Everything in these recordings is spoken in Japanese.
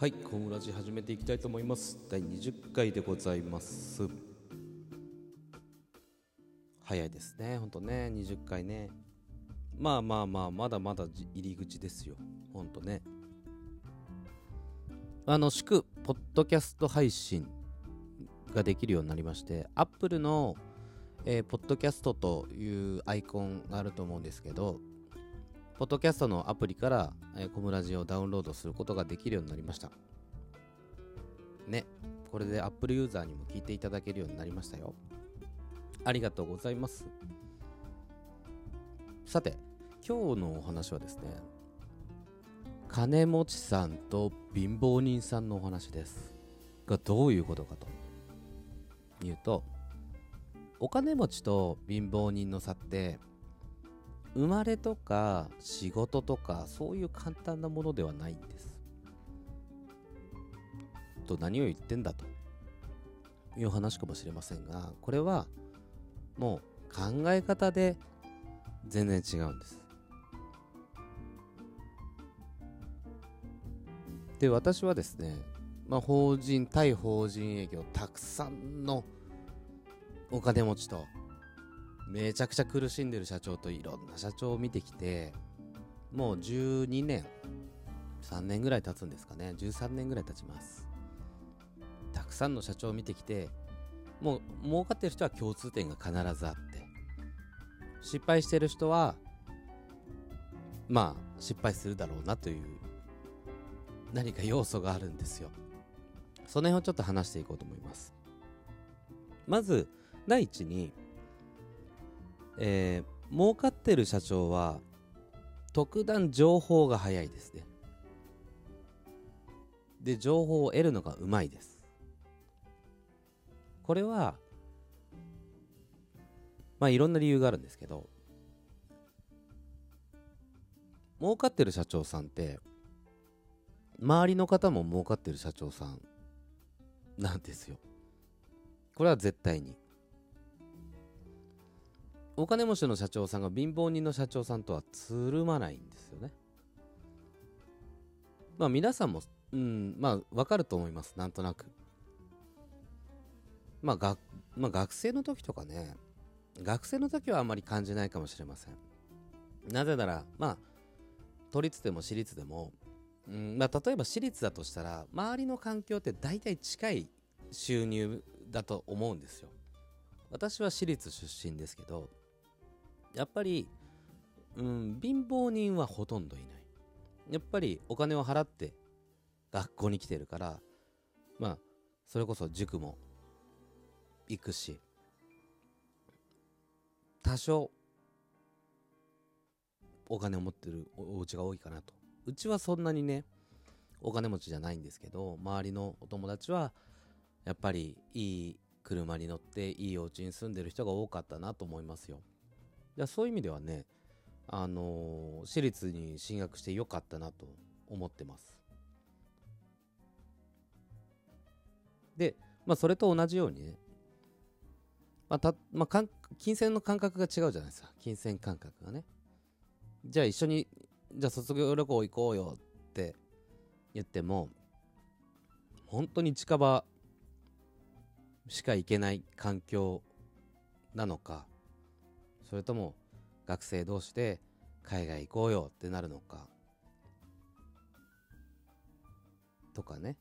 はい、コムラジ始めていきたいと思います。第20回でございます。早いですね、ほんとね、20回ね。まあまあまあ、まだまだ入り口ですよ、ほんとね。あの、祝、ポッドキャスト配信ができるようになりまして、Apple の、えーポッドキャストというアイコンがあると思うんですけど、ポッドキャストのアプリから、えーコムラジをダウンロードすることができるようになりました。ね、これで Apple ユーザーにも聞いていただけるようになりましたよ。ありがとうございます。さて、今日のお話はですね、金持ちさんと貧乏人さんのお話です。がどういうことかというと、お金持ちと貧乏人の差って、生まれとか仕事とかそういう簡単なものではないんです。と何を言ってんだという話かもしれませんがこれはもう考え方で全然違うんです。で私はですね、まあ、法人対法人営業たくさんのお金持ちとめちゃくちゃ苦しんでる社長といろんな社長を見てきてもう12年3年ぐらい経つんですかね。13年ぐらい経ちます。たくさんの社長を見てきてもう儲かってる人は共通点が必ずあって。失敗してる人はまあ失敗するだろうなという何か要素があるんですよ。その辺をちょっと話していこうと思います。まず第一にえー儲かってる社長は特段情報が早いですね。で情報を得るのがうまいです。これはまあいろんな理由があるんですけど儲かってる社長さんって周りの方も儲かってる社長さんなんですよ。これは絶対に。お金持ちの社長さんが貧乏人の社長さんとはつるまないんですよね。まあ皆さんも、うん、まあわかると思います、なんとなく。まあが、まあ学生の時とかね、学生の時はあんまり感じないかもしれません。なぜなら、まあ、都立でも私立でも、うんまあ、例えば私立だとしたら、周りの環境って大体近い収入だと思うんですよ。私は私立出身ですけど、やっぱり、うん、貧乏人はほとんどいない。やっぱりお金を払って学校に来てるから、まあ、それこそ塾も行くし、多少お金を持ってるおお家が多いかなと。うちはそんなにね、お金持ちじゃないんですけど、周りのお友達は、やっぱりいい車に乗っていいお家に住んでる人が多かったなと思いますよ。やそういう意味ではね、あのー私立に進学してよかったなと思ってます。で、まあ、それと同じようにね、まあたまあ、かん金銭の感覚が違うじゃないですか、金銭感覚がね。じゃあ一緒に、じゃあ卒業旅行行こうよって言っても、本当に近場しか行けない環境なのかそれとも学生同士で海外行こうよってなるのか？とかね。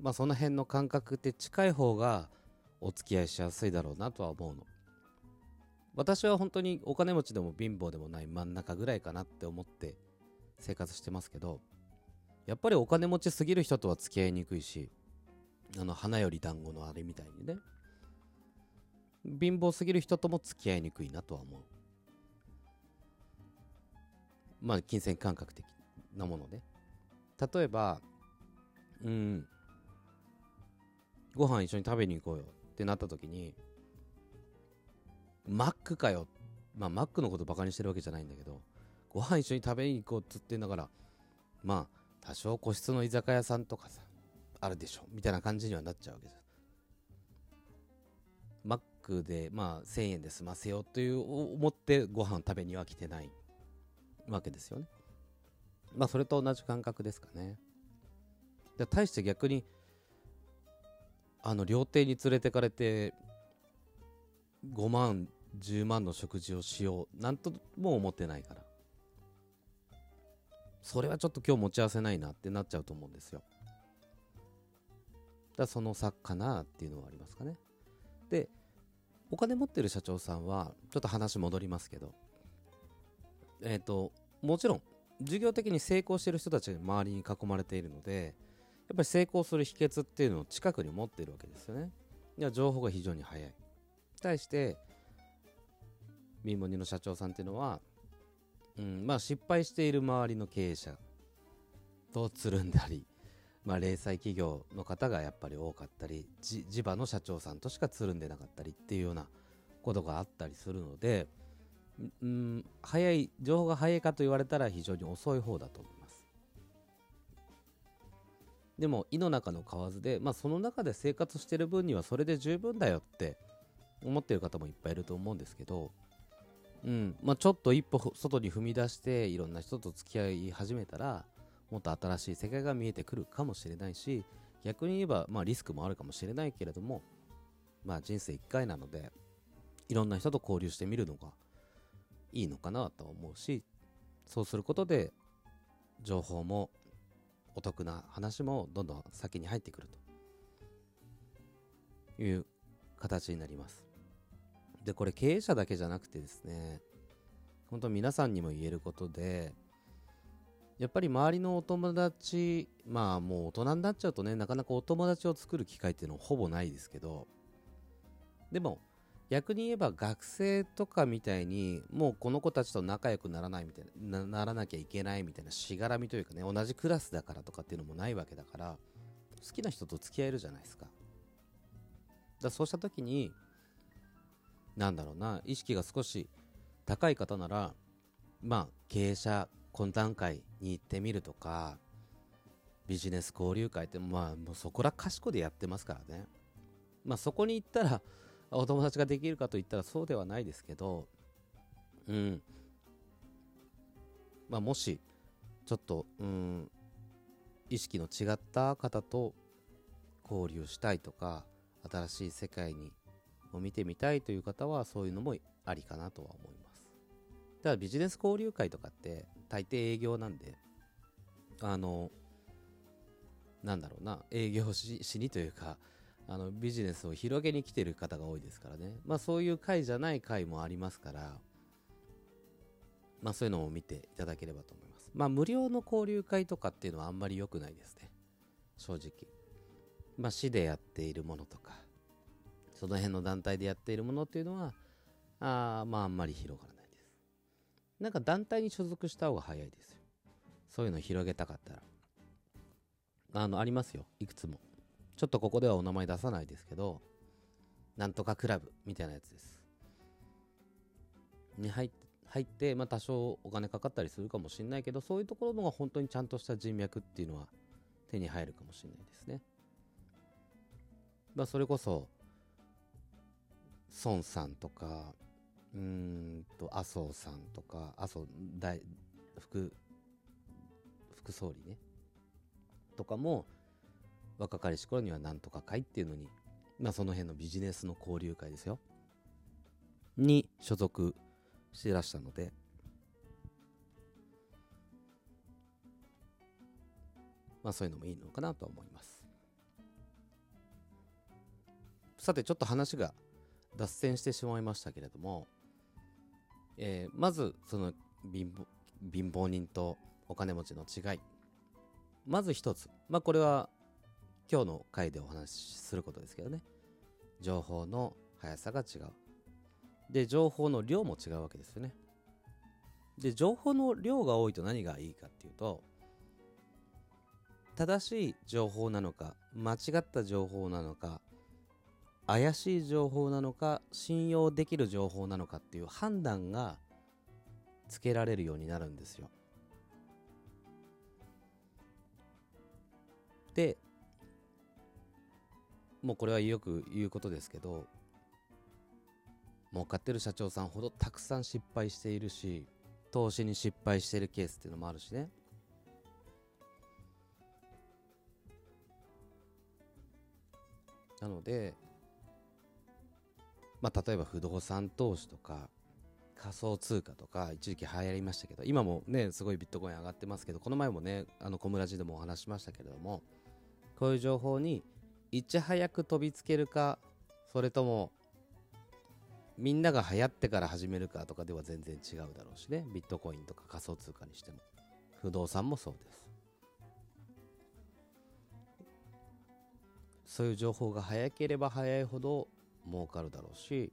まあその辺の感覚って近い方がお付き合いしやすいだろうなとは思うの。私は本当にお金持ちでも貧乏でもない真ん中ぐらいかなって思って生活してますけどやっぱりお金持ちすぎる人とは付き合いにくいしあの花より団子のあれみたいにね。貧乏すぎる人とも付き合いにくいなとは思う。まあ金銭感覚的なもので。例えばうん。ご飯一緒に食べに行こうよってなった時にマックかよ。まあマックのことバカにしてるわけじゃないんだけどご飯一緒に食べに行こうっつってんだからまあ多少個室の居酒屋さんとかさあるでしょ。みたいな感じにはなっちゃうわけですマでまあ1000円で済ませようという思ってご飯食べには来てないわけですよね。まあそれと同じ感覚ですかね。で対して逆にあの料亭に連れてかれて5万10万の食事をしようなんとも思ってないから。それはちょっと今日持ち合わせないなってなっちゃうと思うんですよ。だその差かなっていうのはありますかね。でお金持ってる社長さんはちょっと話戻りますけどえっ、ー、ともちろん事業的に成功してる人たちが周りに囲まれているのでやっぱり成功する秘訣っていうのを近くに持ってるわけですよね。いや情報が非常に早い。対して民モニの社長さんっていうのは、うんまあ、失敗している周りの経営者とつるんだり、まあ、零細企業の方がやっぱり多かったり地場の社長さんとしかつるんでなかったりっていうようなことがあったりするので、うん、早い情報が早いかと言われたら非常に遅い方だと思います。でも胃の中の蛙で、まあ、その中で生活してる分にはそれで十分だよって思ってる方もいっぱいいると思うんですけどうんまあ、ちょっと一歩外に踏み出していろんな人と付き合い始めたらもっと新しい世界が見えてくるかもしれないし逆に言えば、まあ、リスクもあるかもしれないけれども、まあ、人生1回なのでいろんな人と交流してみるのがいいのかなと思うしそうすることで情報もお得な話もどんどん先に入ってくるという形になります。でこれ経営者だけじゃなくてですね本当皆さんにも言えることでやっぱり周りのお友達まあもう大人になっちゃうとねなかなかお友達を作る機会っていうのはほぼないですけどでも逆に言えば学生とかみたいにもうこの子たちと仲良くならないみたいなならなきゃいけないみたいなしがらみというかね同じクラスだからとかっていうのもないわけだから好きな人と付き合えるじゃないですか。だそうした時になんだろうな意識が少し高い方ならまあ経営者懇談会に行ってみるとかビジネス交流会ってまあもうそこらかしこでやってますからね。まあそこに行ったら お友達ができるかといったらそうではないですけどうん。まあもしちょっとうん意識の違った方と交流したいとか新しい世界にを見てみたいという方はそういうのもありかなとは思います。ただビジネス交流会とかって大抵営業なんであのなんだろうな営業しにというかあのビジネスを広げに来てる方が多いですからね。まあそういう会じゃない会もありますからまあそういうのを見ていただければと思います。まあ無料の交流会とかっていうのはあんまり良くないですね。正直。まあ市でやっているものとかその辺の団体でやっているものっていうのはあまああんまり広がらない。なんか団体に所属した方が早いですよ。そういうの広げたかったら。あのありますよ。いくつも。ちょっとここではお名前出さないですけどなんとかクラブみたいなやつです。に入って入って、まあ、多少お金かかったりするかもしれないけどそういうところのが本当にちゃんとした人脈っていうのは手に入るかもしれないですね。まあ、それこそ孫さんとかうんと麻生さんとか麻生大副副総理ね。とかも若かりし頃にはなんとか会っていうのにまあその辺のビジネスの交流会ですよ。に所属していらしたので。まあそういうのもいいのかなと思います。さてちょっと話が脱線してしまいましたけれども、えー、まずその貧乏貧乏人とお金持ちの違い。まず一つ。まあこれは今日の回でお話しすることですけどね。情報の速さが違う。で情報の量も違うわけですよね。で情報の量が多いと何がいいかっていうと正しい情報なのか間違った情報なのか怪しい情報なのか信用できる情報なのかっていう判断がつけられるようになるんですよ。でもうこれはよく言うことですけど儲かってる社長さんほどたくさん失敗しているし投資に失敗しているケースっていうのもあるしねなので、まあ、例えば不動産投資とか仮想通貨とか一時期流行りましたけど今もねすごいビットコイン上がってますけどこの前もねあの小村寺でもお話しましたけれどもこういう情報にいち早く飛びつけるかそれともみんなが流行ってから始めるかとかでは全然違うだろうしねビットコインとか仮想通貨にしても。不動産もそうです。そういう情報が早ければ早いほど儲かるだろうし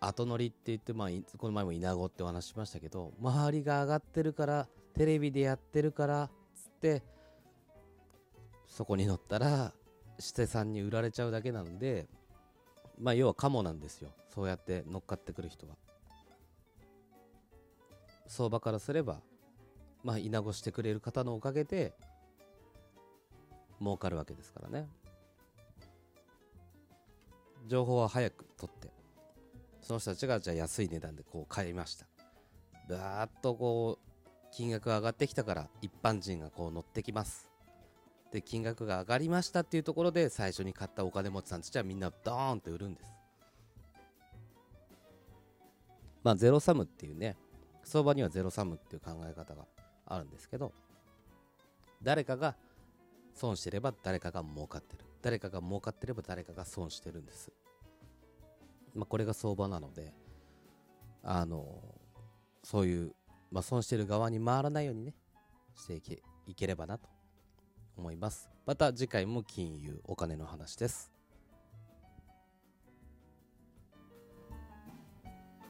後乗りって言って、まあ、この前も稲子ってお話しましたけど周りが上がってるからテレビでやってるからっつってそこに乗ったら資生さんに売られちゃうだけなのでまあ要はカモなんですよ。そうやって乗っかってくる人は。相場からすればまあ稲子してくれる方のおかげで儲かるわけですからね。情報は早く取ってその人たちがじゃあ安い値段でこう買いました。バーッとこう金額が上がってきたから一般人がこう乗ってきます。で金額が上がりましたっていうところで最初に買ったお金持ちさんたちはみんなドーンと売るんです。まあゼロサムっていうね相場にはゼロサムっていう考え方があるんですけど誰かが損してれば誰かが儲かってる。誰かが儲かってれば誰かが損してるんです。まあこれが相場なのであのそういう、まあ、損してる側に回らないようにねしていけいければなと思います。また次回も金融お金の話です。